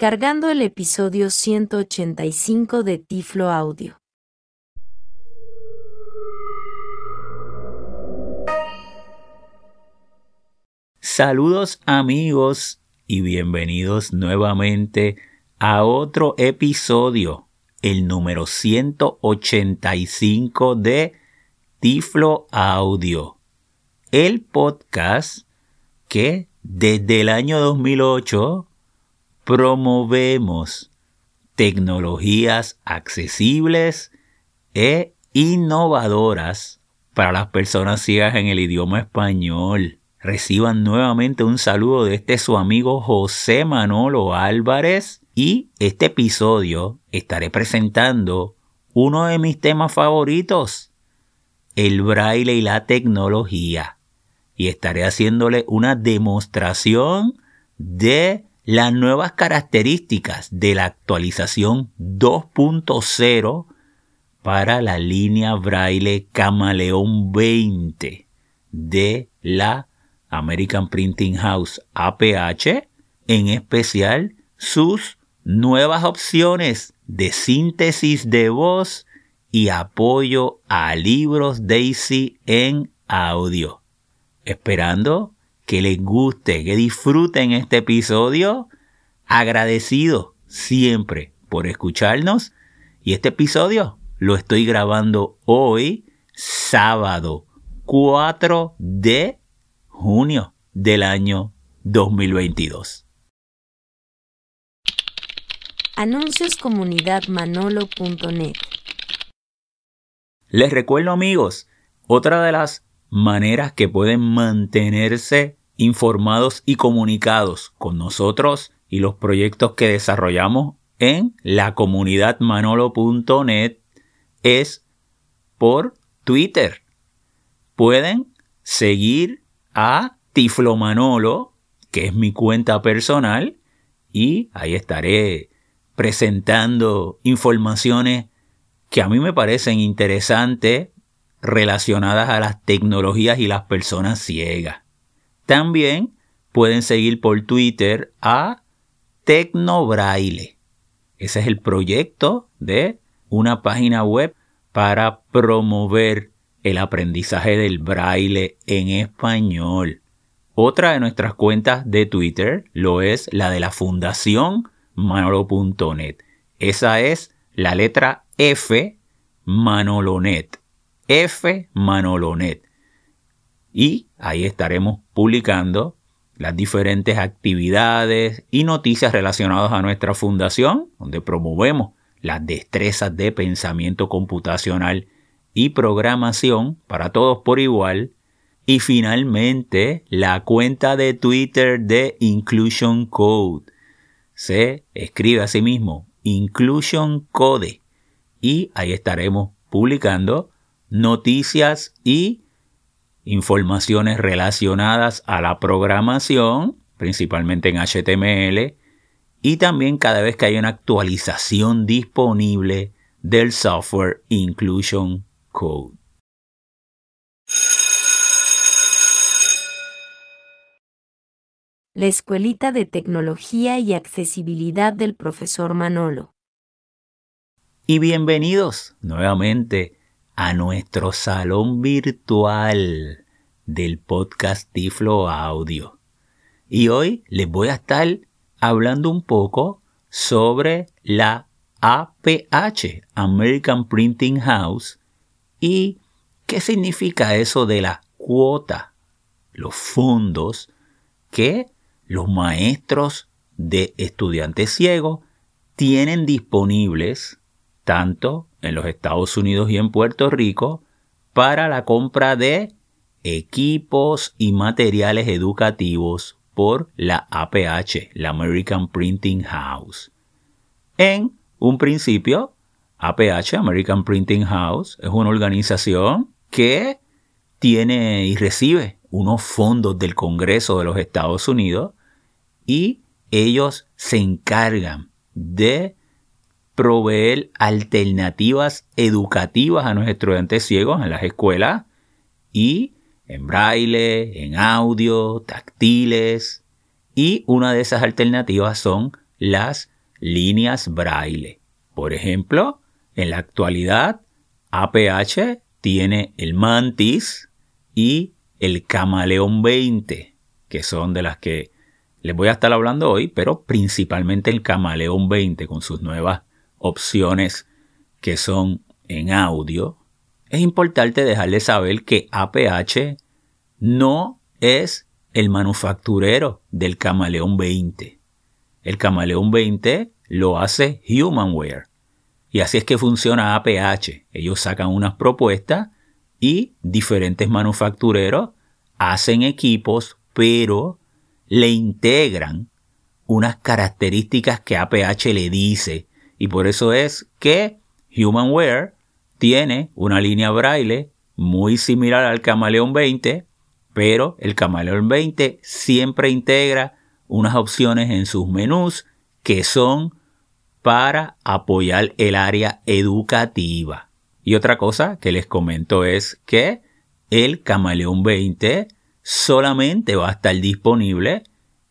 cargando el episodio 185 de Tiflo Audio. Saludos amigos y bienvenidos nuevamente a otro episodio, el número 185 de Tiflo Audio, el podcast que desde el año 2008 promovemos tecnologías accesibles e innovadoras para las personas ciegas en el idioma español. Reciban nuevamente un saludo de este su amigo José Manolo Álvarez y este episodio estaré presentando uno de mis temas favoritos, el braille y la tecnología. Y estaré haciéndole una demostración de las nuevas características de la actualización 2.0 para la línea braille Camaleón 20 de la American Printing House APH, en especial sus nuevas opciones de síntesis de voz y apoyo a libros Daisy en audio. Esperando que les guste, que disfruten este episodio. Agradecido siempre por escucharnos. Y este episodio lo estoy grabando hoy, sábado 4 de junio del año 2022. Anuncios Les recuerdo amigos, otra de las maneras que pueden mantenerse informados y comunicados con nosotros y los proyectos que desarrollamos en la comunidad manolo.net es por Twitter. Pueden seguir a Tiflo Manolo, que es mi cuenta personal, y ahí estaré presentando informaciones que a mí me parecen interesantes relacionadas a las tecnologías y las personas ciegas. También pueden seguir por Twitter a Tecnobraille. Ese es el proyecto de una página web para promover el aprendizaje del braille en español. Otra de nuestras cuentas de Twitter lo es la de la Fundación Manolo.net. Esa es la letra F Manolonet. F Manolonet y ahí estaremos publicando las diferentes actividades y noticias relacionadas a nuestra fundación, donde promovemos las destrezas de pensamiento computacional y programación para todos por igual. Y finalmente, la cuenta de Twitter de Inclusion Code. Se escribe así mismo, Inclusion Code. Y ahí estaremos publicando noticias y informaciones relacionadas a la programación, principalmente en HTML, y también cada vez que hay una actualización disponible del software Inclusion Code. La Escuelita de Tecnología y Accesibilidad del profesor Manolo. Y bienvenidos nuevamente a nuestro salón virtual del podcast Tiflo Audio. Y hoy les voy a estar hablando un poco sobre la APH, American Printing House, y qué significa eso de la cuota, los fondos que los maestros de estudiantes ciegos tienen disponibles tanto en los Estados Unidos y en Puerto Rico para la compra de equipos y materiales educativos por la APH, la American Printing House. En un principio, APH, American Printing House, es una organización que tiene y recibe unos fondos del Congreso de los Estados Unidos y ellos se encargan de proveer alternativas educativas a nuestros estudiantes ciegos en las escuelas y en braille, en audio, táctiles. Y una de esas alternativas son las líneas braille. Por ejemplo, en la actualidad, APH tiene el Mantis y el Camaleón 20, que son de las que les voy a estar hablando hoy, pero principalmente el Camaleón 20 con sus nuevas opciones que son en audio. Es importante dejarles saber que APH no es el manufacturero del Camaleón 20. El Camaleón 20 lo hace Humanware. Y así es que funciona APH. Ellos sacan unas propuestas y diferentes manufactureros hacen equipos, pero le integran unas características que APH le dice. Y por eso es que Humanware tiene una línea braille muy similar al Camaleón 20, pero el Camaleón 20 siempre integra unas opciones en sus menús que son para apoyar el área educativa. Y otra cosa que les comento es que el Camaleón 20 solamente va a estar disponible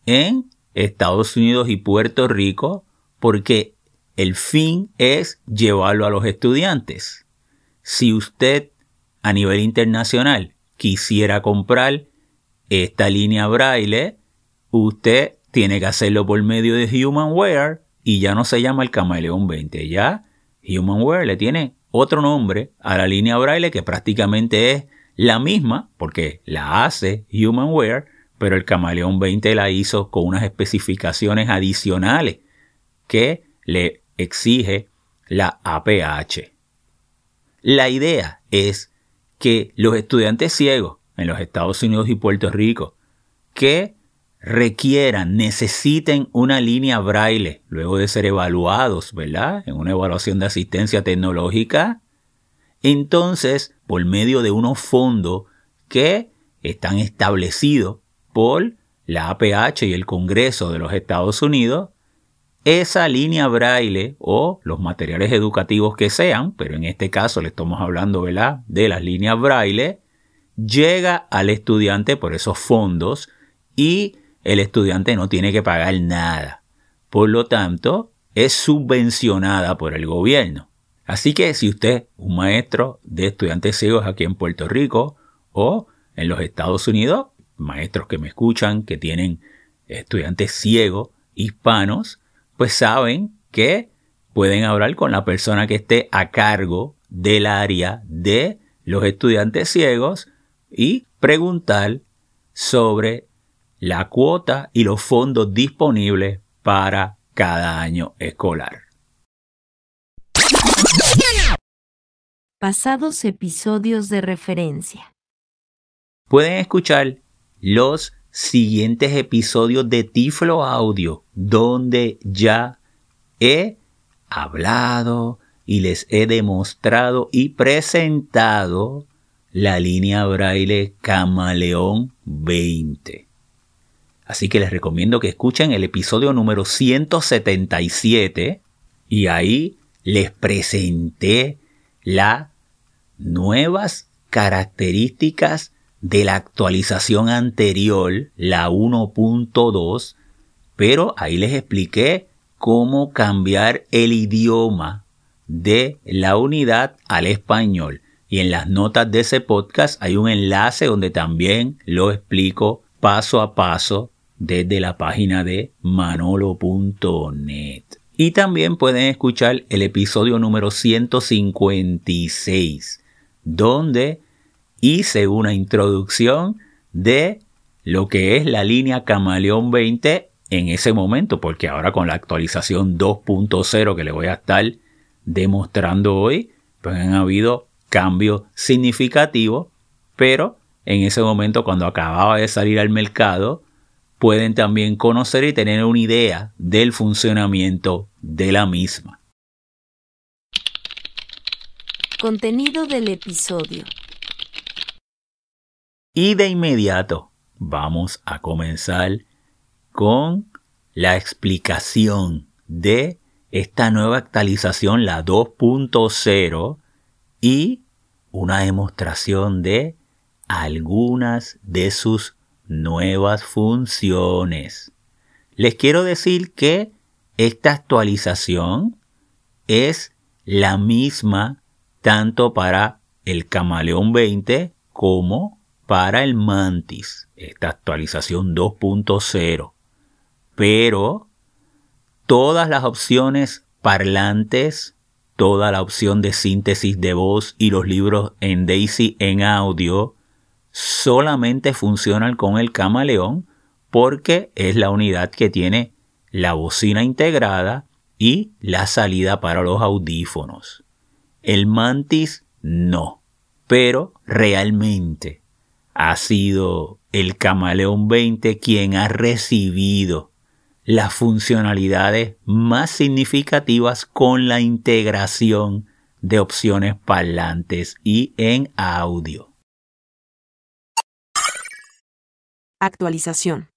en Estados Unidos y Puerto Rico porque el fin es llevarlo a los estudiantes. Si usted a nivel internacional quisiera comprar esta línea braille, usted tiene que hacerlo por medio de Humanware y ya no se llama el Camaleón 20. Ya Humanware le tiene otro nombre a la línea braille que prácticamente es la misma porque la hace Humanware, pero el Camaleón 20 la hizo con unas especificaciones adicionales que le exige la APH. La idea es que los estudiantes ciegos en los Estados Unidos y Puerto Rico que requieran, necesiten una línea braille luego de ser evaluados, ¿verdad? En una evaluación de asistencia tecnológica, entonces, por medio de unos fondos que están establecidos por la APH y el Congreso de los Estados Unidos, esa línea braille o los materiales educativos que sean, pero en este caso le estamos hablando ¿verdad? de las líneas braille, llega al estudiante por esos fondos y el estudiante no tiene que pagar nada. Por lo tanto, es subvencionada por el gobierno. Así que si usted un maestro de estudiantes ciegos aquí en Puerto Rico o en los Estados Unidos, maestros que me escuchan, que tienen estudiantes ciegos hispanos, pues saben que pueden hablar con la persona que esté a cargo del área de los estudiantes ciegos y preguntar sobre la cuota y los fondos disponibles para cada año escolar. Pasados episodios de referencia. Pueden escuchar los siguientes episodios de Tiflo Audio, donde ya he hablado y les he demostrado y presentado la línea braille Camaleón 20. Así que les recomiendo que escuchen el episodio número 177 y ahí les presenté las nuevas características de la actualización anterior, la 1.2, pero ahí les expliqué cómo cambiar el idioma de la unidad al español. Y en las notas de ese podcast hay un enlace donde también lo explico paso a paso desde la página de manolo.net. Y también pueden escuchar el episodio número 156, donde hice una introducción de lo que es la línea Camaleón 20 en ese momento, porque ahora con la actualización 2.0 que le voy a estar demostrando hoy, pues han habido cambios significativos, pero en ese momento cuando acababa de salir al mercado, pueden también conocer y tener una idea del funcionamiento de la misma. Contenido del episodio. Y de inmediato vamos a comenzar con la explicación de esta nueva actualización, la 2.0, y una demostración de algunas de sus nuevas funciones. Les quiero decir que esta actualización es la misma tanto para el Camaleón 20 como para el Mantis, esta actualización 2.0. Pero todas las opciones parlantes, toda la opción de síntesis de voz y los libros en Daisy en audio solamente funcionan con el camaleón porque es la unidad que tiene la bocina integrada y la salida para los audífonos. El mantis no, pero realmente ha sido el camaleón 20 quien ha recibido las funcionalidades más significativas con la integración de opciones parlantes y en audio. Actualización.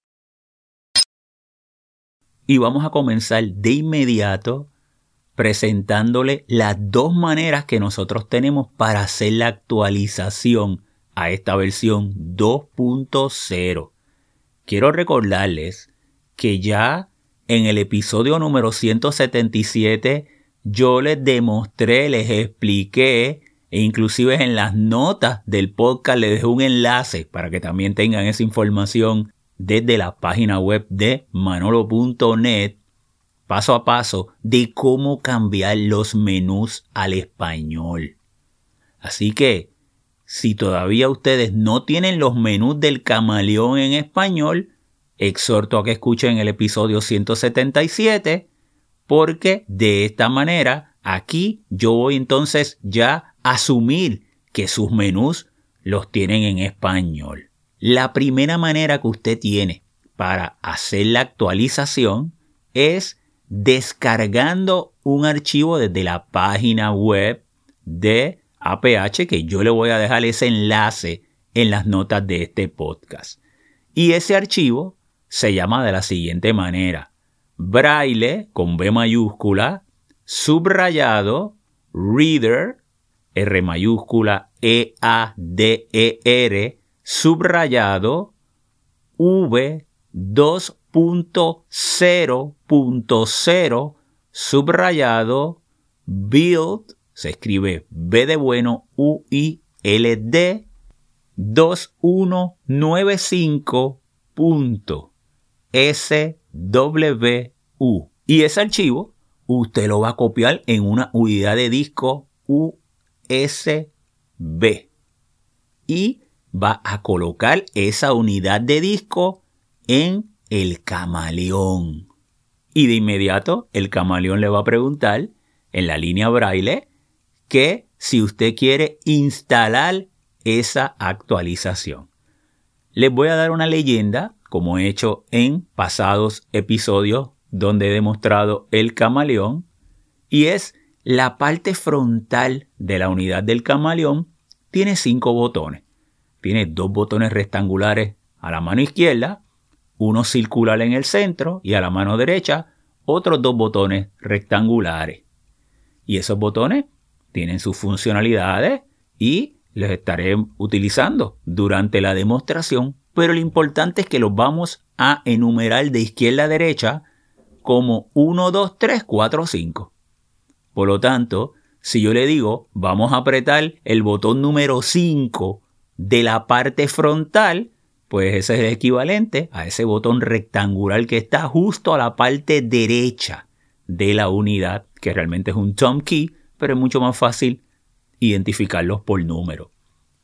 Y vamos a comenzar de inmediato presentándole las dos maneras que nosotros tenemos para hacer la actualización a esta versión 2.0. Quiero recordarles que ya en el episodio número 177 yo les demostré, les expliqué e inclusive en las notas del podcast les dejé un enlace para que también tengan esa información desde la página web de manolo.net paso a paso de cómo cambiar los menús al español. Así que, si todavía ustedes no tienen los menús del camaleón en español, exhorto a que escuchen el episodio 177 porque de esta manera aquí yo voy entonces ya a asumir que sus menús los tienen en español. La primera manera que usted tiene para hacer la actualización es descargando un archivo desde la página web de APH que yo le voy a dejar ese enlace en las notas de este podcast. Y ese archivo se llama de la siguiente manera. Braille con B mayúscula, subrayado, reader, R mayúscula, E A D E R, subrayado, V 2.0.0, subrayado, build, se escribe B de bueno, U I L D 2195. SWU. Y ese archivo usted lo va a copiar en una unidad de disco USB. Y va a colocar esa unidad de disco en el camaleón. Y de inmediato el camaleón le va a preguntar en la línea braille que si usted quiere instalar esa actualización. Les voy a dar una leyenda como he hecho en pasados episodios donde he demostrado el camaleón, y es la parte frontal de la unidad del camaleón tiene cinco botones. Tiene dos botones rectangulares a la mano izquierda, uno circular en el centro y a la mano derecha otros dos botones rectangulares. Y esos botones tienen sus funcionalidades y los estaré utilizando durante la demostración pero lo importante es que los vamos a enumerar de izquierda a derecha como 1, 2, 3, 4, 5. Por lo tanto, si yo le digo vamos a apretar el botón número 5 de la parte frontal, pues ese es el equivalente a ese botón rectangular que está justo a la parte derecha de la unidad, que realmente es un Tom Key, pero es mucho más fácil identificarlos por número.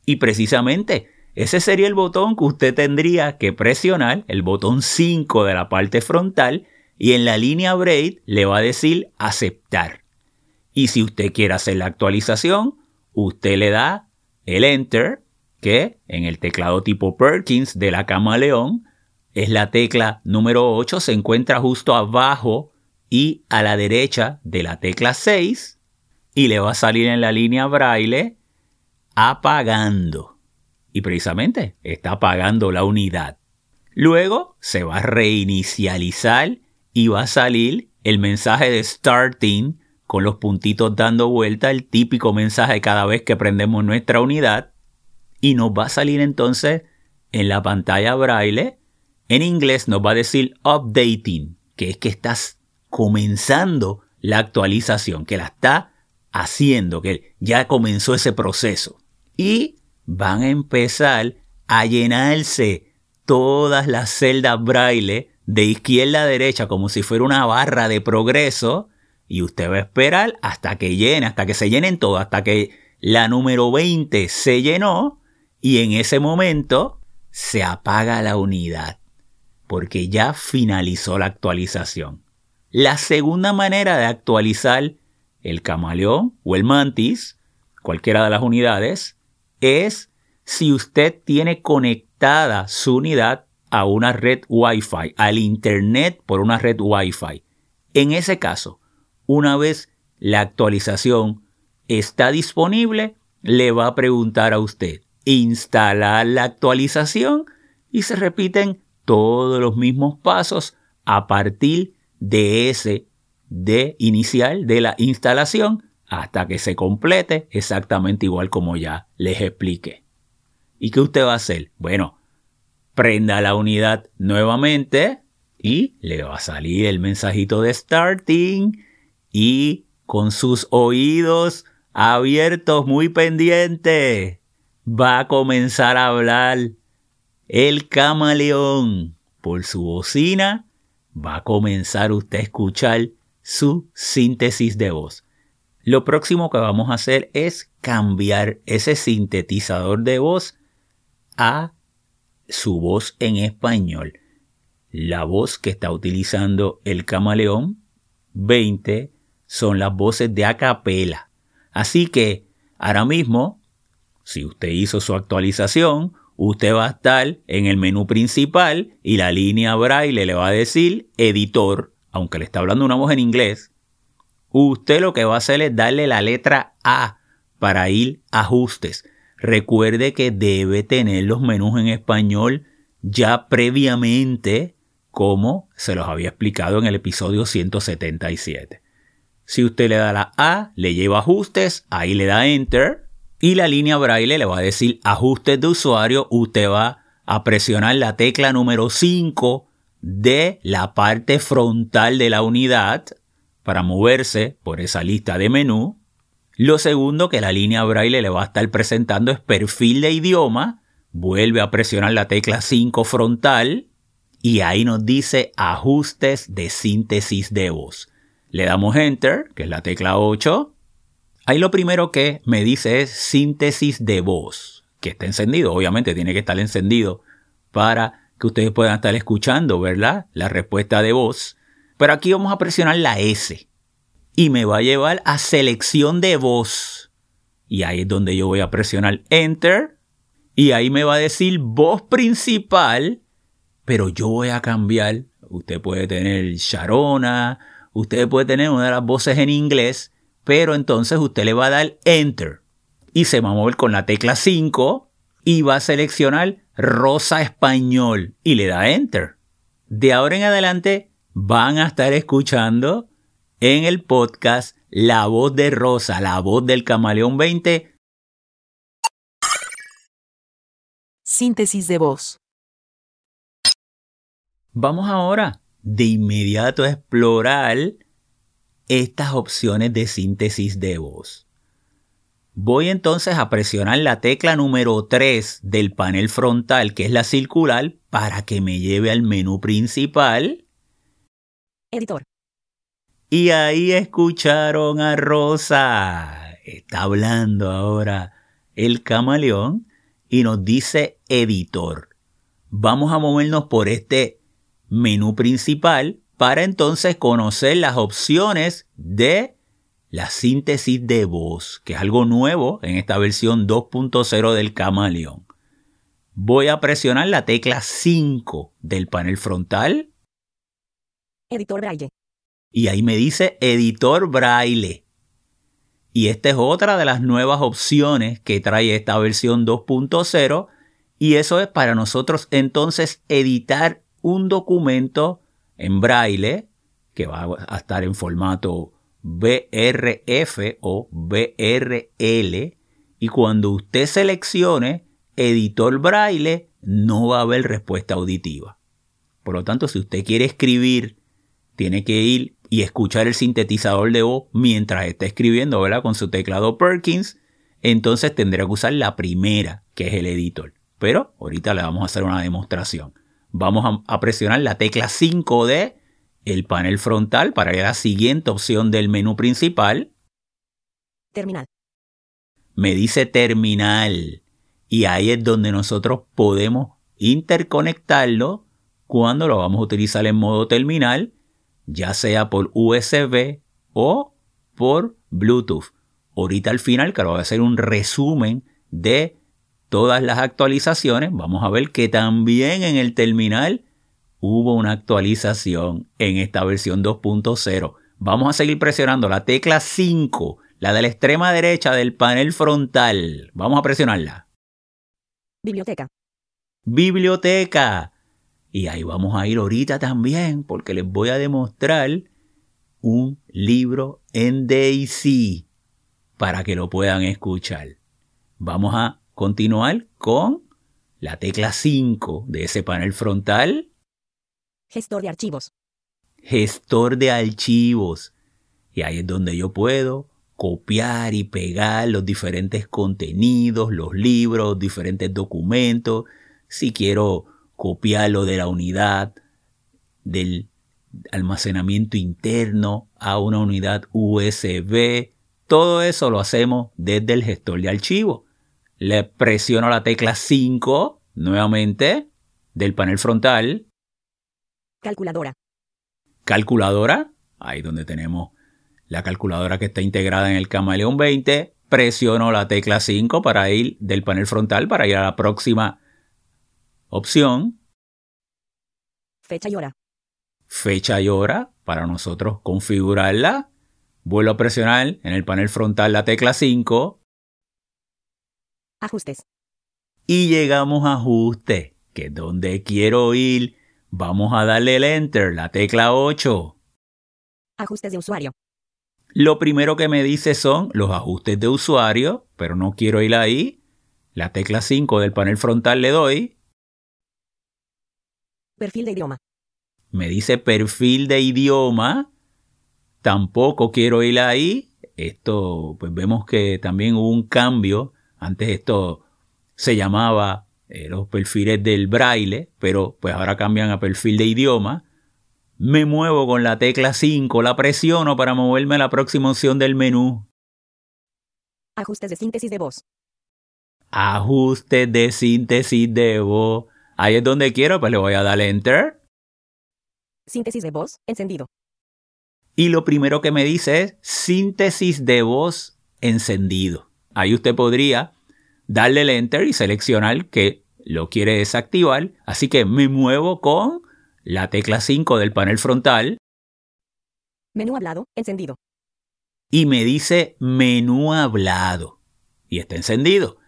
Y precisamente ese sería el botón que usted tendría que presionar, el botón 5 de la parte frontal, y en la línea braid le va a decir aceptar. Y si usted quiere hacer la actualización, usted le da el enter, que en el teclado tipo Perkins de la Camaleón es la tecla número 8, se encuentra justo abajo y a la derecha de la tecla 6 y le va a salir en la línea braille apagando y precisamente está apagando la unidad. Luego se va a reinicializar y va a salir el mensaje de starting con los puntitos dando vuelta, el típico mensaje cada vez que prendemos nuestra unidad. Y nos va a salir entonces en la pantalla braille. En inglés nos va a decir updating, que es que estás comenzando la actualización, que la está haciendo, que ya comenzó ese proceso. Y van a empezar a llenarse todas las celdas braille de izquierda a derecha como si fuera una barra de progreso y usted va a esperar hasta que llene, hasta que se llenen todas, hasta que la número 20 se llenó y en ese momento se apaga la unidad porque ya finalizó la actualización. La segunda manera de actualizar el camaleón o el mantis, cualquiera de las unidades, es si usted tiene conectada su unidad a una red Wi-Fi, al Internet por una red Wi-Fi. En ese caso, una vez la actualización está disponible, le va a preguntar a usted instalar la actualización y se repiten todos los mismos pasos a partir de ese de inicial de la instalación hasta que se complete exactamente igual como ya les expliqué. ¿Y qué usted va a hacer? Bueno, prenda la unidad nuevamente y le va a salir el mensajito de starting y con sus oídos abiertos muy pendientes va a comenzar a hablar el camaleón por su bocina va a comenzar usted a escuchar su síntesis de voz. Lo próximo que vamos a hacer es cambiar ese sintetizador de voz a su voz en español. La voz que está utilizando el camaleón 20 son las voces de acapela. Así que ahora mismo, si usted hizo su actualización, usted va a estar en el menú principal y la línea braille le va a decir editor, aunque le está hablando una voz en inglés. Usted lo que va a hacer es darle la letra A para ir a ajustes. Recuerde que debe tener los menús en español ya previamente, como se los había explicado en el episodio 177. Si usted le da la A, le lleva ajustes, ahí le da Enter y la línea braille le va a decir ajustes de usuario. Usted va a presionar la tecla número 5 de la parte frontal de la unidad para moverse por esa lista de menú lo segundo que la línea braille le va a estar presentando es perfil de idioma. Vuelve a presionar la tecla 5 frontal y ahí nos dice ajustes de síntesis de voz. Le damos enter, que es la tecla 8. Ahí lo primero que me dice es síntesis de voz, que está encendido. Obviamente tiene que estar encendido para que ustedes puedan estar escuchando, ¿verdad? La respuesta de voz. Pero aquí vamos a presionar la S y me va a llevar a selección de voz. Y ahí es donde yo voy a presionar Enter y ahí me va a decir voz principal, pero yo voy a cambiar. Usted puede tener Sharona, usted puede tener una de las voces en inglés, pero entonces usted le va a dar Enter y se va a mover con la tecla 5 y va a seleccionar Rosa Español y le da Enter. De ahora en adelante van a estar escuchando en el podcast La voz de Rosa, la voz del camaleón 20. Síntesis de voz. Vamos ahora de inmediato a explorar estas opciones de síntesis de voz. Voy entonces a presionar la tecla número 3 del panel frontal, que es la circular, para que me lleve al menú principal. Editor. Y ahí escucharon a Rosa. Está hablando ahora el camaleón y nos dice editor. Vamos a movernos por este menú principal para entonces conocer las opciones de la síntesis de voz, que es algo nuevo en esta versión 2.0 del camaleón. Voy a presionar la tecla 5 del panel frontal. Editor Braille y ahí me dice editor braille. Y esta es otra de las nuevas opciones que trae esta versión 2.0 y eso es para nosotros entonces editar un documento en braille que va a estar en formato BRF o BRL y cuando usted seleccione editor braille no va a haber respuesta auditiva. Por lo tanto, si usted quiere escribir, tiene que ir y escuchar el sintetizador de voz mientras está escribiendo, ¿verdad? Con su teclado Perkins, entonces tendría que usar la primera, que es el editor. Pero ahorita le vamos a hacer una demostración. Vamos a, presionar la tecla 5 de el panel frontal para la siguiente opción del menú principal. Terminal. Me dice terminal. Y ahí es donde nosotros podemos interconectarlo cuando lo vamos a utilizar en modo terminal, ya sea por USB o por Bluetooth. Ahorita al final, que voy a hacer un resumen de todas las actualizaciones, vamos a ver que también en el terminal hubo una actualización en esta versión 2.0. Vamos a seguir presionando la tecla 5, la de la extrema derecha del panel frontal. Vamos a presionarla. Biblioteca. Biblioteca. Y ahí vamos a ir ahorita también porque les voy a demostrar un libro en Daisy para que lo puedan escuchar. Vamos a continuar con la tecla 5 de ese panel frontal. Gestor de archivos. Gestor de archivos. Y ahí es donde yo puedo copiar y pegar los diferentes contenidos, los libros, diferentes documentos. Si quiero copiarlo de la unidad del almacenamiento interno a una unidad USB, todo eso lo hacemos desde el gestor de archivos. Le presiono la tecla 5 nuevamente del panel frontal. Calculadora. Calculadora. Ahí donde tenemos la calculadora que está integrada en el Camaleón 20. Presiono la tecla 5 para ir del panel frontal para ir a la próxima opción. Fecha y hora. Fecha y hora para nosotros configurarla Vuelvo a presionar en el panel frontal la tecla 5. Ajustes. Y llegamos a ajuste, que es donde quiero ir. Vamos a darle el enter, la tecla 8. Ajustes de usuario. Lo primero que me dice son los ajustes de usuario, pero no quiero ir ahí. La tecla 5 del panel frontal le doy. Perfil de idioma. Me dice perfil de idioma Tampoco quiero ir ahí. Esto, pues vemos que también hubo un cambio. Antes esto se llamaba eh, los perfiles del braille, pero pues ahora cambian a perfil de idioma. Me muevo con la tecla 5, la presiono para moverme a la próxima opción del menú. Ajustes de síntesis de voz. Ajustes de síntesis de voz. Ahí es donde quiero, pues le voy a dar enter. Síntesis de voz, encendido y lo primero que me dice es síntesis de voz encendido. Ahí usted podría darle el enter y seleccionar que lo quiere desactivar. Así que me muevo con la tecla 5 del panel frontal. Menú hablado, encendido. Y me dice menú hablado. Y está encendido.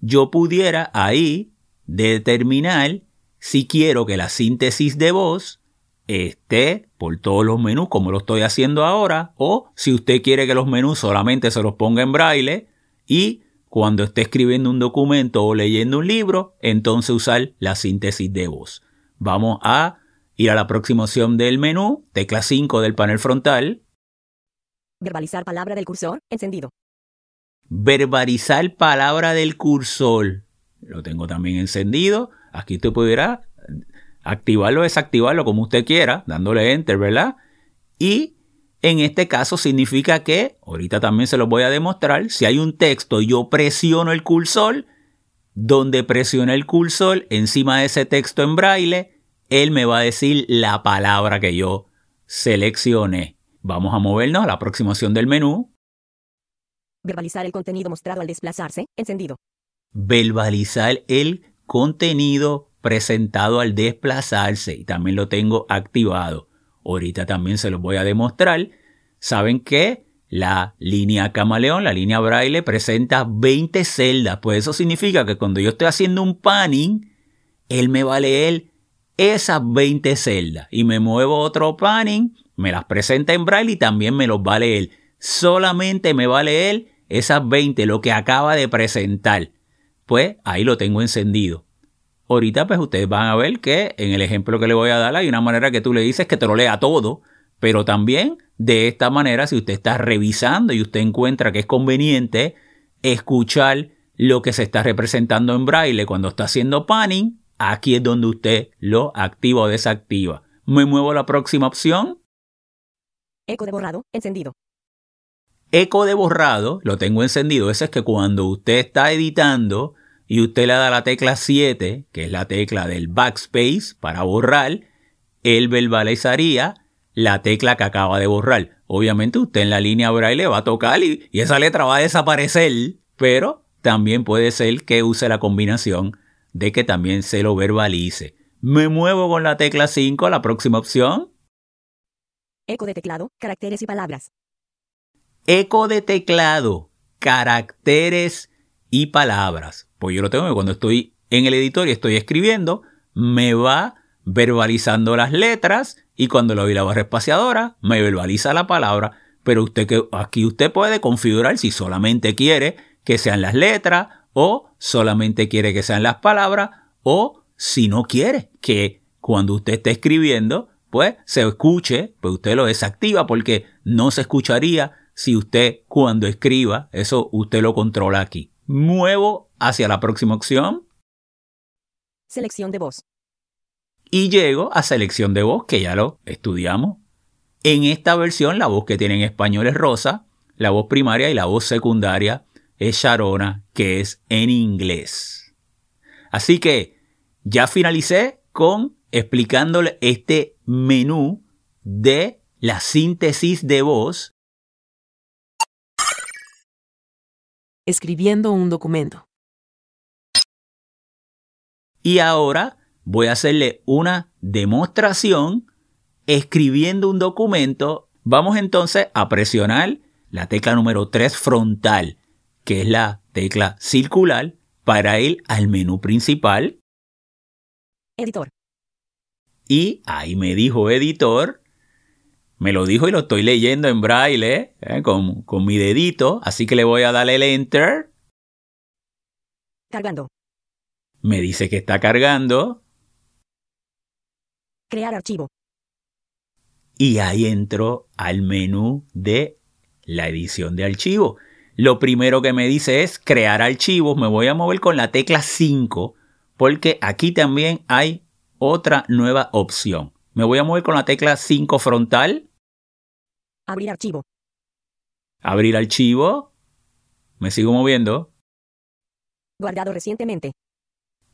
Yo pudiera ahí determinar si quiero que la síntesis de voz esté por todos los menús como lo estoy haciendo ahora o si usted quiere que los menús solamente se los ponga en braille y cuando esté escribiendo un documento o leyendo un libro, entonces usar la síntesis de voz. Vamos a ir a la próxima opción del menú, tecla 5 del panel frontal. Verbalizar palabra del cursor, encendido. Verbalizar palabra del cursor. Lo tengo también encendido. Aquí usted pudiera activarlo o desactivarlo como usted quiera, dándole enter, ¿verdad? Y en este caso significa que, ahorita también se lo voy a demostrar, si hay un texto y yo presiono el cursor, donde presione el cursor encima de ese texto en braille, él me va a decir la palabra que yo seleccioné. Vamos a movernos a la aproximación del menú. Verbalizar el contenido mostrado al desplazarse, encendido. Verbalizar el contenido presentado al desplazarse y también lo tengo activado. Ahorita también se los voy a demostrar. Saben que la línea camaleón, la línea braille, presenta 20 celdas. Pues eso significa que cuando yo estoy haciendo un panning, él me va a leer esas 20 celdas y me muevo otro panning, me las presenta en braille y también me los va a leer. Solamente me va a leer esas 20, lo que acaba de presentar. Pues ahí lo tengo encendido. Ahorita pues ustedes van a ver que en el ejemplo que le voy a dar hay una manera que tú le dices que te lo lea todo, pero también de esta manera, si usted está revisando y usted encuentra que es conveniente escuchar lo que se está representando en braille cuando está haciendo panning, aquí es donde usted lo activa o desactiva. Me muevo a la próxima opción. Eco de borrado, encendido. Eco de borrado, lo tengo encendido. Ese es que cuando usted está editando y usted le da la tecla 7, que es la tecla del backspace para borrar, él verbalizaría la tecla que acaba de borrar. Obviamente usted en la línea braille va a tocar y, y esa letra va a desaparecer, pero también puede ser que use la combinación de que también se lo verbalice. Me muevo con la tecla 5 a la próxima opción. Eco de teclado, caracteres y palabras. Eco de teclado, caracteres y palabras. Pues yo lo tengo que cuando estoy en el editor y estoy escribiendo, me va verbalizando las letras y cuando lo doy la barra espaciadora, me verbaliza la palabra. Pero usted que aquí usted puede configurar si solamente quiere que sean las letras o solamente quiere que sean las palabras o si no quiere que cuando usted esté escribiendo pues se escuche, pues usted lo desactiva porque no se escucharía si usted cuando escriba, eso usted lo controla aquí. Muevo hacia la próxima opción. Selección de voz. Y llego a selección de voz, que ya lo estudiamos. En esta versión la voz que tiene en español es rosa, la voz primaria y la voz secundaria es Sharona, que es en inglés. Así que ya finalicé con explicándole este menú de la síntesis de voz. Escribiendo un documento. Y ahora voy a hacerle una demostración escribiendo un documento. Vamos entonces a presionar la tecla número 3 frontal que es la tecla circular, para ir al menú principal. Editor. Y ahí me dijo editor. Me lo dijo y lo estoy leyendo en braille ¿eh? con, con mi dedito. Así que le voy a dar el enter. Cargando. Me dice que está cargando. Crear archivo. Y ahí entro al menú de la edición de archivo. Lo primero que me dice es crear archivos. Me voy a mover con la tecla 5 porque aquí también hay otra nueva opción. Me voy a mover con la tecla 5 frontal. Abrir archivo. Abrir archivo. Me sigo moviendo. Guardado recientemente.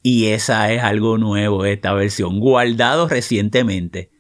Y esa es algo nuevo, esta versión. Guardado recientemente.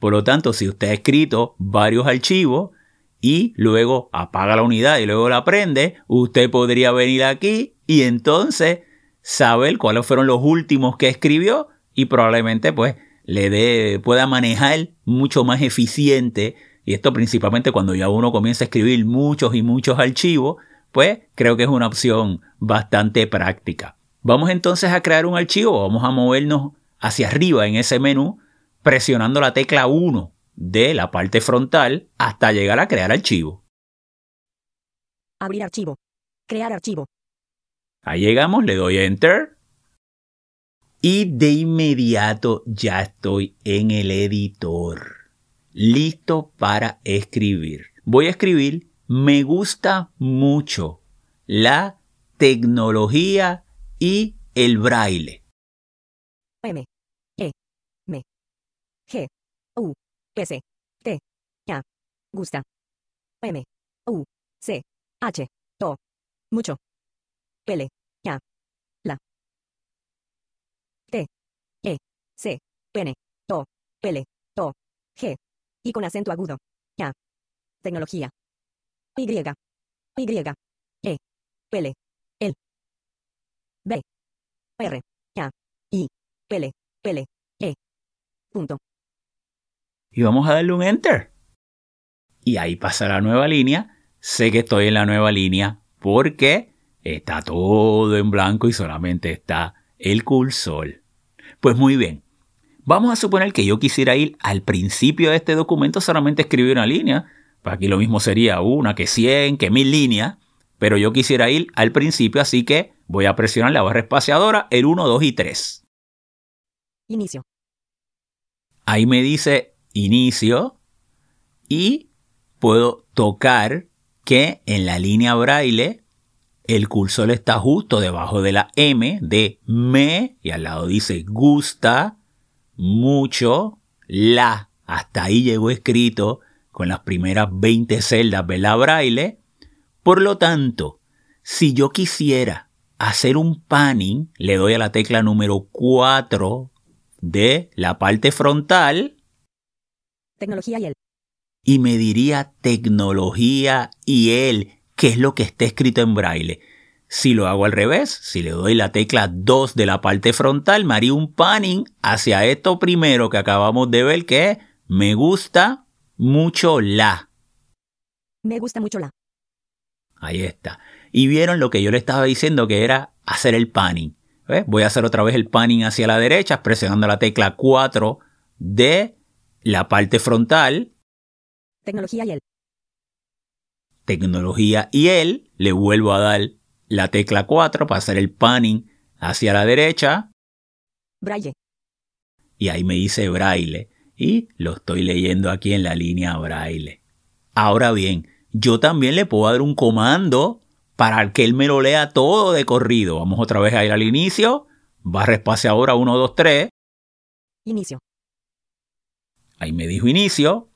Por lo tanto, si usted ha escrito varios archivos, y luego apaga la unidad y luego la prende, usted podría venir aquí y entonces saber cuáles fueron los últimos que escribió y probablemente pues le dé, pueda manejar mucho más eficiente y esto principalmente cuando ya uno comienza a escribir muchos y muchos archivos, pues creo que es una opción bastante práctica. Vamos entonces a crear un archivo, vamos a movernos hacia arriba en ese menú presionando la tecla 1 de la parte frontal hasta llegar a crear archivo. Abrir archivo. Crear archivo. Ahí llegamos, le doy enter. Y de inmediato ya estoy en el editor. Listo para escribir. Voy a escribir, me gusta mucho la tecnología y el braille. M. E. M. G. U. S, T, A, gusta. M, U, C, H, To, mucho. L, A, la. T, E, N, To, L, To, G. Y con acento agudo. A. Tecnología. Y, Y, E, L, L. B, R, A, I, L, L, E. Punto y vamos a darle un enter. Y ahí pasa la nueva línea. Sé que estoy en la nueva línea porque está todo en blanco y solamente está el cursor. Pues muy bien. Vamos a suponer que yo quisiera ir al principio de este documento solamente escribir una línea. Pues aquí lo mismo sería una que 100, que 1000 líneas. Pero yo quisiera ir al principio, así que voy a presionar la barra espaciadora, el 1, 2 y 3. Inicio. Ahí me dice inicio y puedo tocar que en la línea braille el cursor está justo debajo de la M de me y al lado dice gusta mucho la. Hasta ahí llegó escrito con las primeras 20 celdas de la braille. Por lo tanto, si yo quisiera hacer un panning, le doy a la tecla número 4 de la parte frontal. Tecnología y él. Y me diría tecnología y él, que es lo que está escrito en braille. Si lo hago al revés, si le doy la tecla 2 de la parte frontal, me haría un panning hacia esto primero que acabamos de ver, que es me gusta mucho la. Me gusta mucho la. Ahí está. Y vieron lo que yo le estaba diciendo que era hacer el panning. Voy a hacer otra vez el panning hacia la derecha, presionando la tecla 4 de la parte frontal. Tecnología y él. Tecnología y él. Le vuelvo a dar la tecla 4 para hacer el panning hacia la derecha. Braille. Y ahí me dice braille. Y lo estoy leyendo aquí en la línea braille. Ahora bien, yo también le puedo dar un comando para que él me lo lea todo de corrido. Vamos otra vez a ir al inicio. Barra espaciadora 1, 2, 3. Inicio. Ahí me dijo inicio.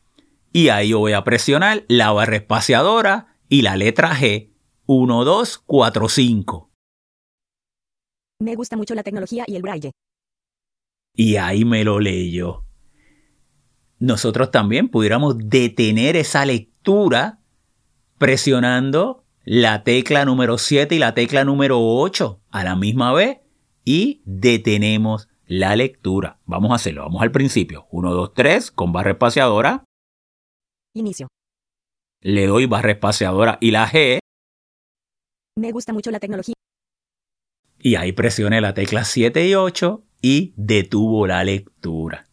Y ahí yo voy a presionar la barra espaciadora y la letra G. 1, 2, 4, 5. Me gusta mucho la tecnología y el braille. Y ahí me lo leyó. Nosotros también pudiéramos detener esa lectura presionando la tecla número 7 y la tecla número 8 a la misma vez y detenemos la lectura. Vamos a hacerlo, vamos al principio. 1, 2, 3 con barra espaciadora. Inicio. Le doy barra espaciadora y la G. Me gusta mucho la tecnología. Y ahí presioné la tecla 7 y 8 y detuvo la lectura.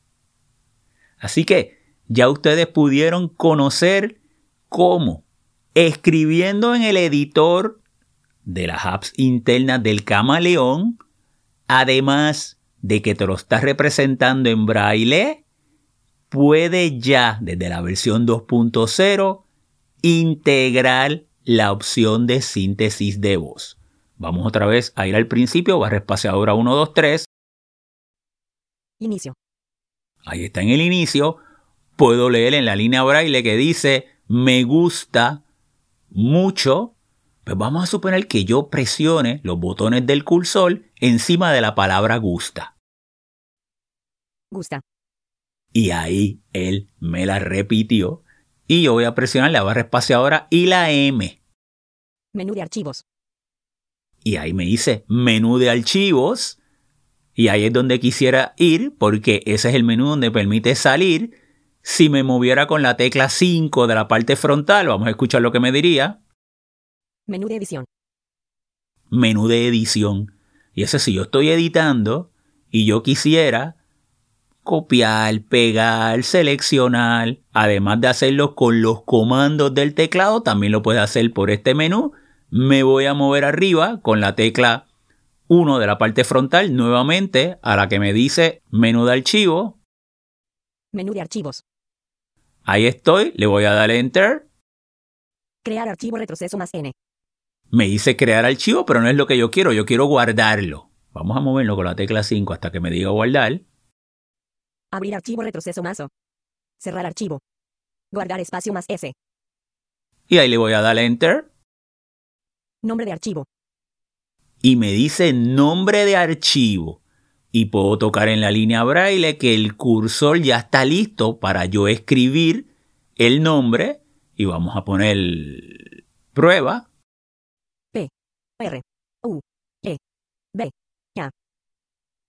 Así que ya ustedes pudieron conocer cómo escribiendo en el editor de las apps internas del camaleón, además de que te lo estás representando en braille, puede ya desde la versión 2.0 integrar la opción de síntesis de voz. Vamos otra vez a ir al principio, barra espaciadora 1, 2, 3. Inicio. Ahí está en el inicio. Puedo leer en la línea braille que dice me gusta mucho, pues vamos a suponer que yo presione los botones del cursor encima de la palabra gusta. Gusta. Y ahí él me la repitió. Y yo voy a presionar la barra espaciadora y la M. Menú de archivos. Y ahí me dice menú de archivos. Y ahí es donde quisiera ir porque ese es el menú donde permite salir si me moviera con la tecla 5 de la parte frontal, vamos a escuchar lo que me diría. Menú de edición. Menú de edición. Y ese si yo estoy editando y yo quisiera copiar, pegar, seleccionar, además de hacerlo con los comandos del teclado, también lo puede hacer por este menú. Me voy a mover arriba con la tecla 1 de la parte frontal nuevamente a la que me dice menú de archivo. Menú de archivos. Ahí estoy, le voy a dar Enter. Crear archivo retroceso más N. Me dice crear archivo, pero no es lo que yo quiero, yo quiero guardarlo. Vamos a moverlo con la tecla 5 hasta que me diga guardar. Abrir archivo retroceso más O. Cerrar archivo. Guardar espacio más S. Y ahí le voy a dar Enter. Nombre de archivo. Y me dice nombre de archivo y puedo tocar en la línea braille que el cursor ya está listo para yo escribir el nombre y vamos a poner prueba. P, R, U, E, B, A.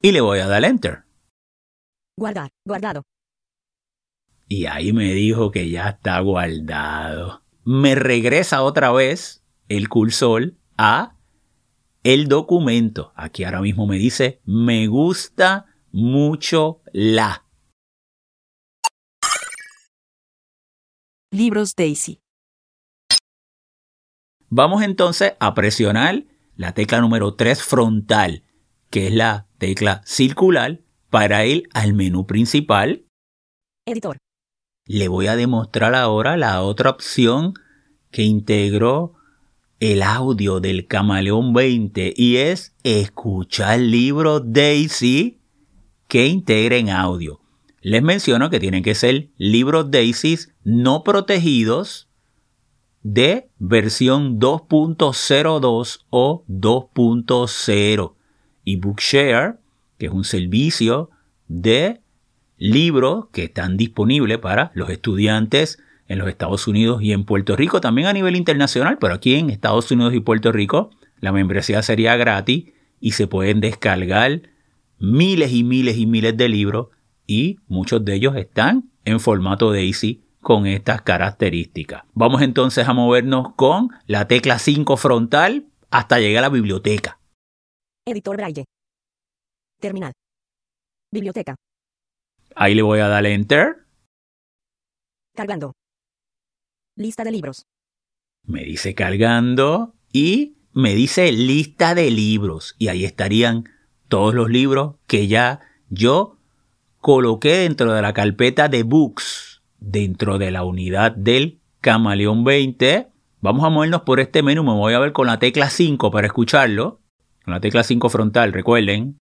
Y le voy a dar enter. Guardar, guardado. Y ahí me dijo que ya está guardado. Me regresa otra vez el cursor a el documento. Aquí ahora mismo me dice, me gusta mucho la. Libros Daisy. Vamos entonces a presionar la tecla número 3 frontal, que es la tecla circular, para ir al menú principal. Editor. le voy a demostrar ahora la otra opción que integró el audio del Camaleón 20 y es escuchar libros Daisy que integren audio. Les menciono que tienen que ser libros Daisy no protegidos de versión 2.02 o 2.0 y Bookshare, que es un servicio de libros que están disponibles para los estudiantes en los Estados Unidos y en Puerto Rico, también a nivel internacional, pero aquí en Estados Unidos y Puerto Rico la membresía sería gratis y se pueden descargar miles y miles y miles de libros y muchos de ellos están en formato DAISY con estas características. Vamos entonces a movernos con la tecla 5 frontal hasta llegar a la biblioteca. Editor Braille. Terminal. Biblioteca. Ahí le voy a dar Enter. Cargando. Lista de libros. Me dice cargando y me dice lista de libros. Y ahí estarían todos los libros que ya yo coloqué dentro de la carpeta de books, dentro de la unidad del Camaleón 20. Vamos a movernos por este menú. Me voy a ver con la tecla 5 para escucharlo. Con la tecla 5 frontal, recuerden.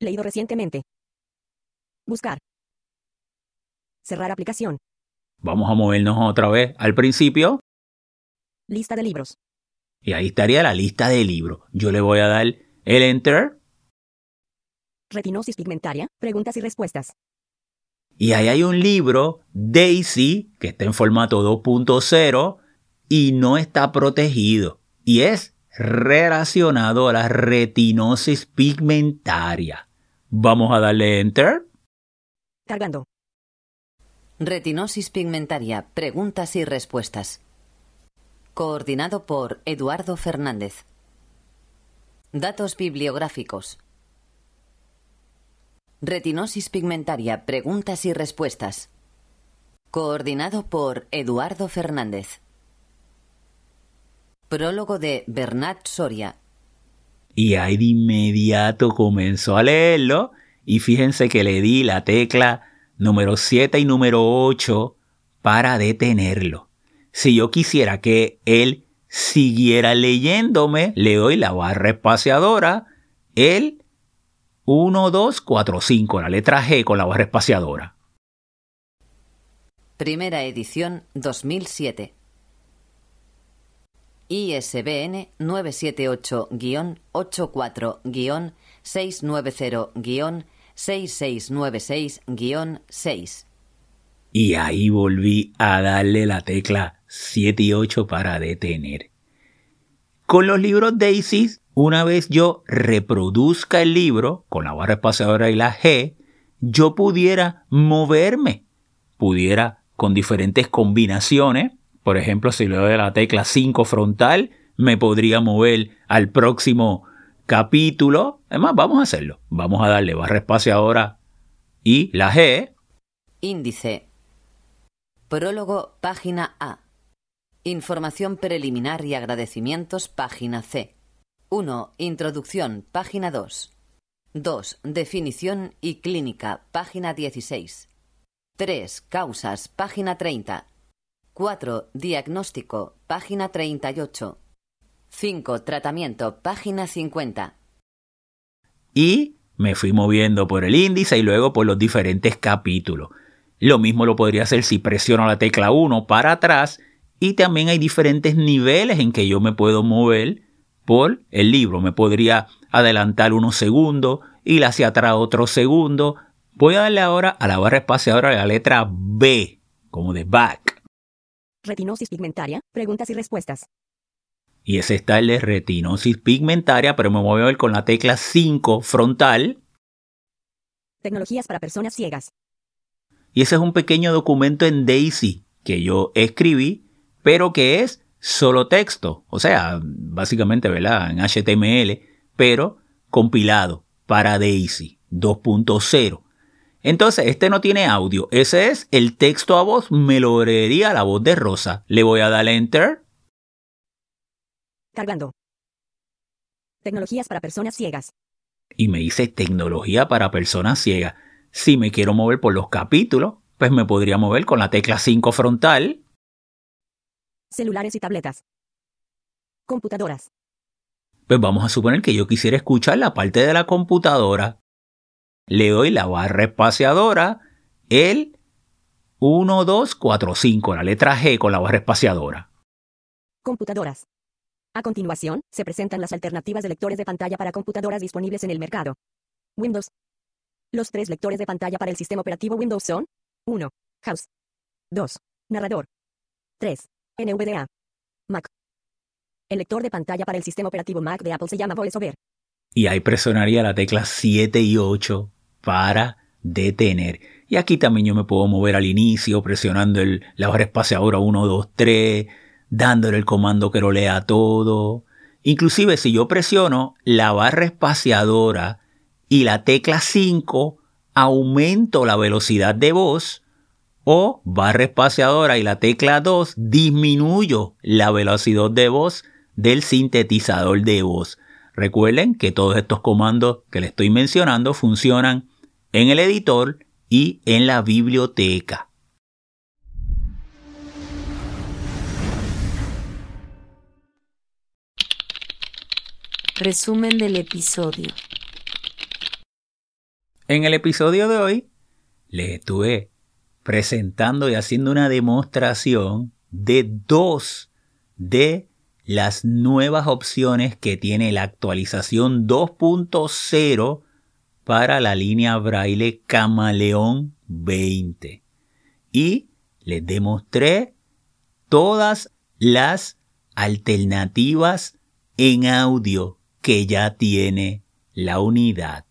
Leído recientemente. Buscar. Cerrar aplicación. Vamos a movernos otra vez al principio. Lista de libros. Y ahí estaría la lista de libros. Yo le voy a dar el Enter. Retinosis pigmentaria. Preguntas y respuestas. Y ahí hay un libro, Daisy, que está en formato 2.0 y no está protegido. Y es relacionado a la retinosis pigmentaria. Vamos a darle Enter. Cargando. Retinosis pigmentaria. Preguntas y respuestas. Coordinado por Eduardo Fernández. Datos bibliográficos. Retinosis pigmentaria. Preguntas y respuestas. Coordinado por Eduardo Fernández. Prólogo de Bernat Soria. Y ahí de inmediato comenzó a leerlo y fíjense que le di la tecla número 7 y número 8 para detenerlo. Si yo quisiera que él siguiera leyéndome, le doy la barra espaciadora, el 1, 2, 4, 5, la letra G con la barra espaciadora. Primera edición 2007. ISBN 978-84-690- 6696-6. Y ahí volví a darle la tecla 7 y 8 para detener. Con los libros Daisy, una vez yo reproduzca el libro con la barra espaciadora y la G, yo pudiera moverme, pudiera con diferentes combinaciones, por ejemplo, si le doy la tecla 5 frontal, me podría mover al próximo capítulo. Además, vamos a hacerlo. Vamos a darle barra espaciadora y la G. Índice. Prólogo, página A. Información preliminar y agradecimientos, página C. 1. Introducción, página 2. 2. Definición y clínica, página 16. 3. Causas, página 30. 4. Diagnóstico, página 38. 5. Tratamiento, página 50. Y me fui moviendo por el índice y luego por los diferentes capítulos. Lo mismo lo podría hacer si presiono la tecla 1 para atrás y también hay diferentes niveles en que yo me puedo mover por el libro. Me podría adelantar unos segundos, ir hacia atrás otro segundo. Voy a darle ahora a la barra espaciadora la letra B, como de back. Retinosis pigmentaria. Preguntas y respuestas. Y ese está el de retinosis pigmentaria, pero me voy a ver con la tecla 5 frontal. Tecnologías para personas ciegas. Y ese es un pequeño documento en Daisy que yo escribí, pero que es solo texto. O sea, básicamente, ¿verdad? En HTML, pero compilado para Daisy 2.0. Entonces, este no tiene audio. Ese es el texto a voz. Me lo leería la voz de Rosa. Le voy a dar Enter. Cargando. Tecnologías para personas ciegas. Y me dice tecnología para personas ciegas. Si me quiero mover por los capítulos, pues me podría mover con la tecla 5 frontal. Celulares y tabletas. Computadoras. Pues vamos a suponer que yo quisiera escuchar la parte de la computadora. Le doy la barra espaciadora, el 1, 2, 4, 5, la letra G con la barra espaciadora. Computadoras. A continuación, se presentan las alternativas de lectores de pantalla para computadoras disponibles en el mercado. Windows. Los tres lectores de pantalla para el sistema operativo Windows son 1. House. 2. Narrador. 3. NVDA. Mac. El lector de pantalla para el sistema operativo Mac de Apple se llama VoiceOver. Y ahí presionaría la tecla 7 y 8 para detener. Y aquí también yo me puedo mover al inicio presionando el, la barra espaciadora 1, 2, 3, dándole el comando que lo lea todo. Inclusive si yo presiono la barra espaciadora y la tecla 5, aumento la velocidad de voz o barra espaciadora y la tecla 2 disminuyo la velocidad de voz del sintetizador de voz. Recuerden que todos estos comandos que les estoy mencionando funcionan en el editor y en la biblioteca. Resumen del episodio. En el episodio de hoy les estuve presentando y haciendo una demostración de dos de las nuevas opciones que tiene la actualización 2.0 para la línea braille Camaleón 20. Y les demostré todas las alternativas en audio que ya tiene la unidad.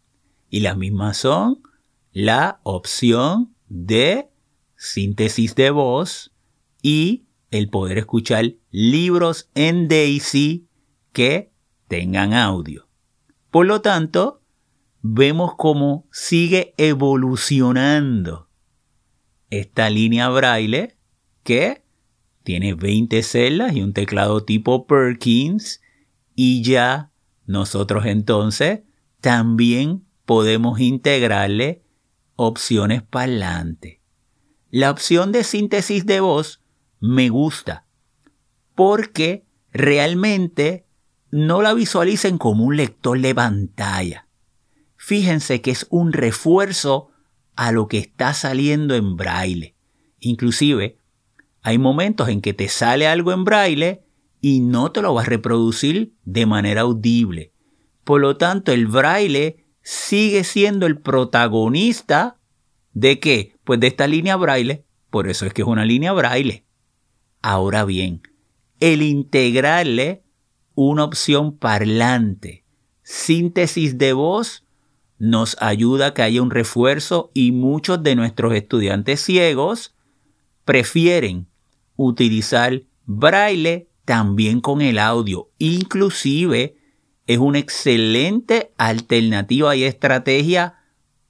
Y las mismas son la opción de síntesis de voz y el poder escuchar libros en Daisy que tengan audio. Por lo tanto, vemos cómo sigue evolucionando esta línea braille que tiene 20 celdas y un teclado tipo Perkins y ya nosotros entonces también podemos integrarle opciones parlantes. La opción de síntesis de voz me gusta porque realmente no la visualicen como un lector de pantalla. Fíjense que es un refuerzo a lo que está saliendo en braille. Inclusive, hay momentos en que te sale algo en braille y no te lo va a reproducir de manera audible. Por lo tanto, el braille sigue siendo el protagonista de qué? Pues de esta línea braille. Por eso es que es una línea braille. Ahora bien, el integrarle una opción parlante, síntesis de voz, nos ayuda a que haya un refuerzo y muchos de nuestros estudiantes ciegos prefieren utilizar braille también con el audio. Inclusive es una excelente alternativa y estrategia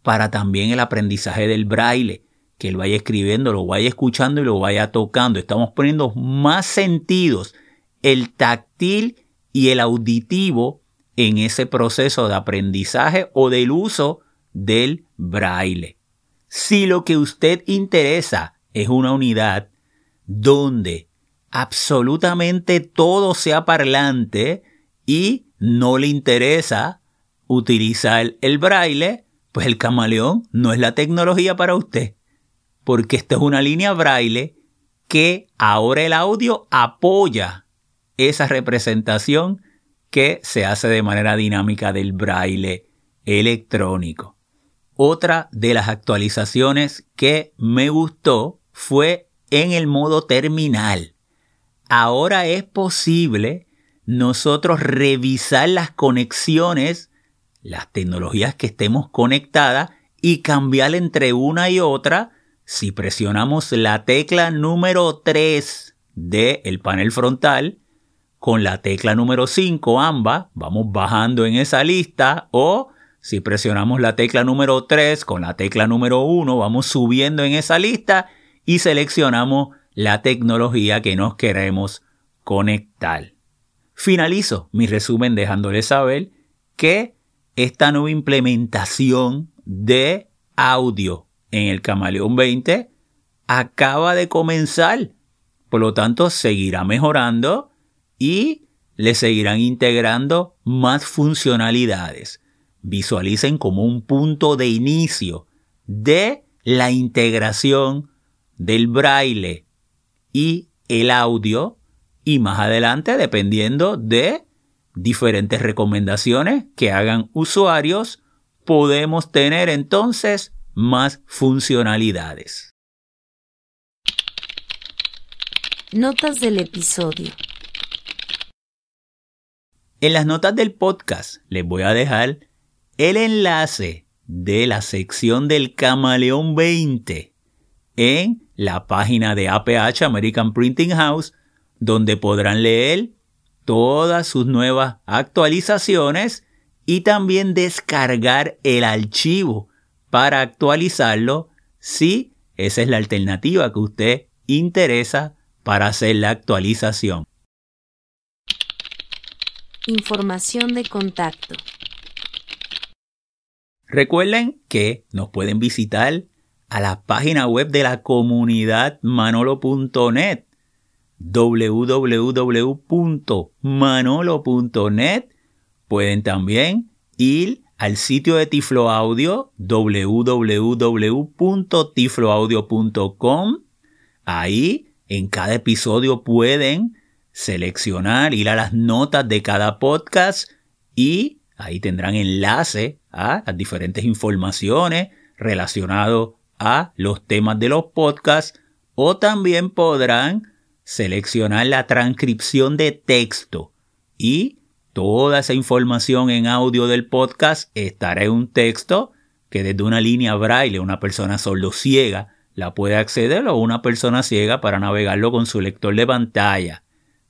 para también el aprendizaje del braille que él vaya escribiendo, lo vaya escuchando y lo vaya tocando. Estamos poniendo más sentidos, el táctil y el auditivo en ese proceso de aprendizaje o del uso del braille. Si lo que usted interesa es una unidad donde absolutamente todo sea parlante y no le interesa utilizar el braille, pues el camaleón no es la tecnología para usted porque esta es una línea braille que ahora el audio apoya esa representación que se hace de manera dinámica del braille electrónico. Otra de las actualizaciones que me gustó fue en el modo terminal. Ahora es posible nosotros revisar las conexiones, las tecnologías que estemos conectadas y cambiar entre una y otra si presionamos la tecla número 3 del panel frontal con la tecla número 5 ambas, vamos bajando en esa lista o si presionamos la tecla número 3 con la tecla número 1, vamos subiendo en esa lista y seleccionamos la tecnología que nos queremos conectar. Finalizo mi resumen dejándoles saber que esta nueva implementación de audio en el Camaleón 20 acaba de comenzar. Por lo tanto, seguirá mejorando y le seguirán integrando más funcionalidades. Visualicen como un punto de inicio de la integración del braille y el audio y más adelante dependiendo de diferentes recomendaciones que hagan usuarios podemos tener entonces más funcionalidades. Notas del episodio. En las notas del podcast les voy a dejar el enlace de la sección del Camaleón 20 en la página de APH American Printing House, donde podrán leer todas sus nuevas actualizaciones y también descargar el archivo para actualizarlo si esa es la alternativa que usted interesa para hacer la actualización. Información de contacto. Recuerden que nos pueden visitar a la página web de la comunidad manolo.net www.manolo.net pueden también ir al sitio de Tiflo Audio www.tifloaudio.com ahí en cada episodio pueden seleccionar, ir a las notas de cada podcast y ahí tendrán enlace a las diferentes informaciones relacionadas a los temas de los podcasts o también podrán seleccionar la transcripción de texto y toda esa información en audio del podcast estará en un texto que desde una línea braille una persona solo ciega la puede acceder o una persona ciega para navegarlo con su lector de pantalla.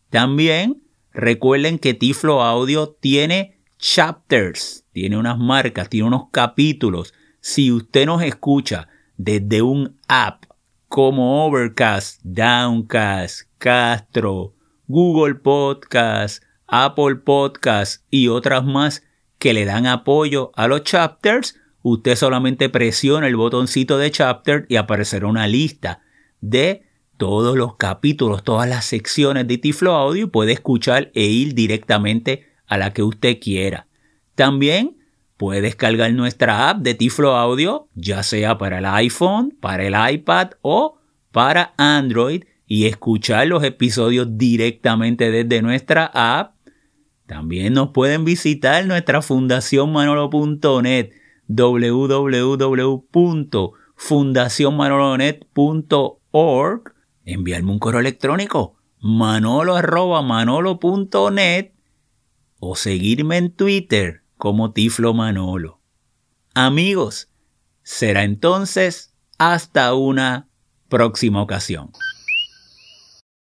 También recuerden que Tiflo Audio tiene chapters, tiene unas marcas, tiene unos capítulos. Si usted nos escucha desde un app como Overcast, Downcast, Castro, Google Podcast, Apple Podcast y otras más que le dan apoyo a los chapters, usted solamente presiona el botoncito de chapter y aparecerá una lista de todos los capítulos, todas las secciones de Tiflo Audio puede escuchar e ir directamente a la que usted quiera. También puede descargar nuestra app de Tiflo Audio, ya sea para el iPhone, para el iPad o para Android y escuchar los episodios directamente desde nuestra app. También nos pueden visitar nuestra fundación manolo.net www.fundacionmanolonet.org enviarme un correo electrónico manolo.manolo.net o seguirme en Twitter como Tiflo Manolo. Amigos, será entonces hasta una próxima ocasión.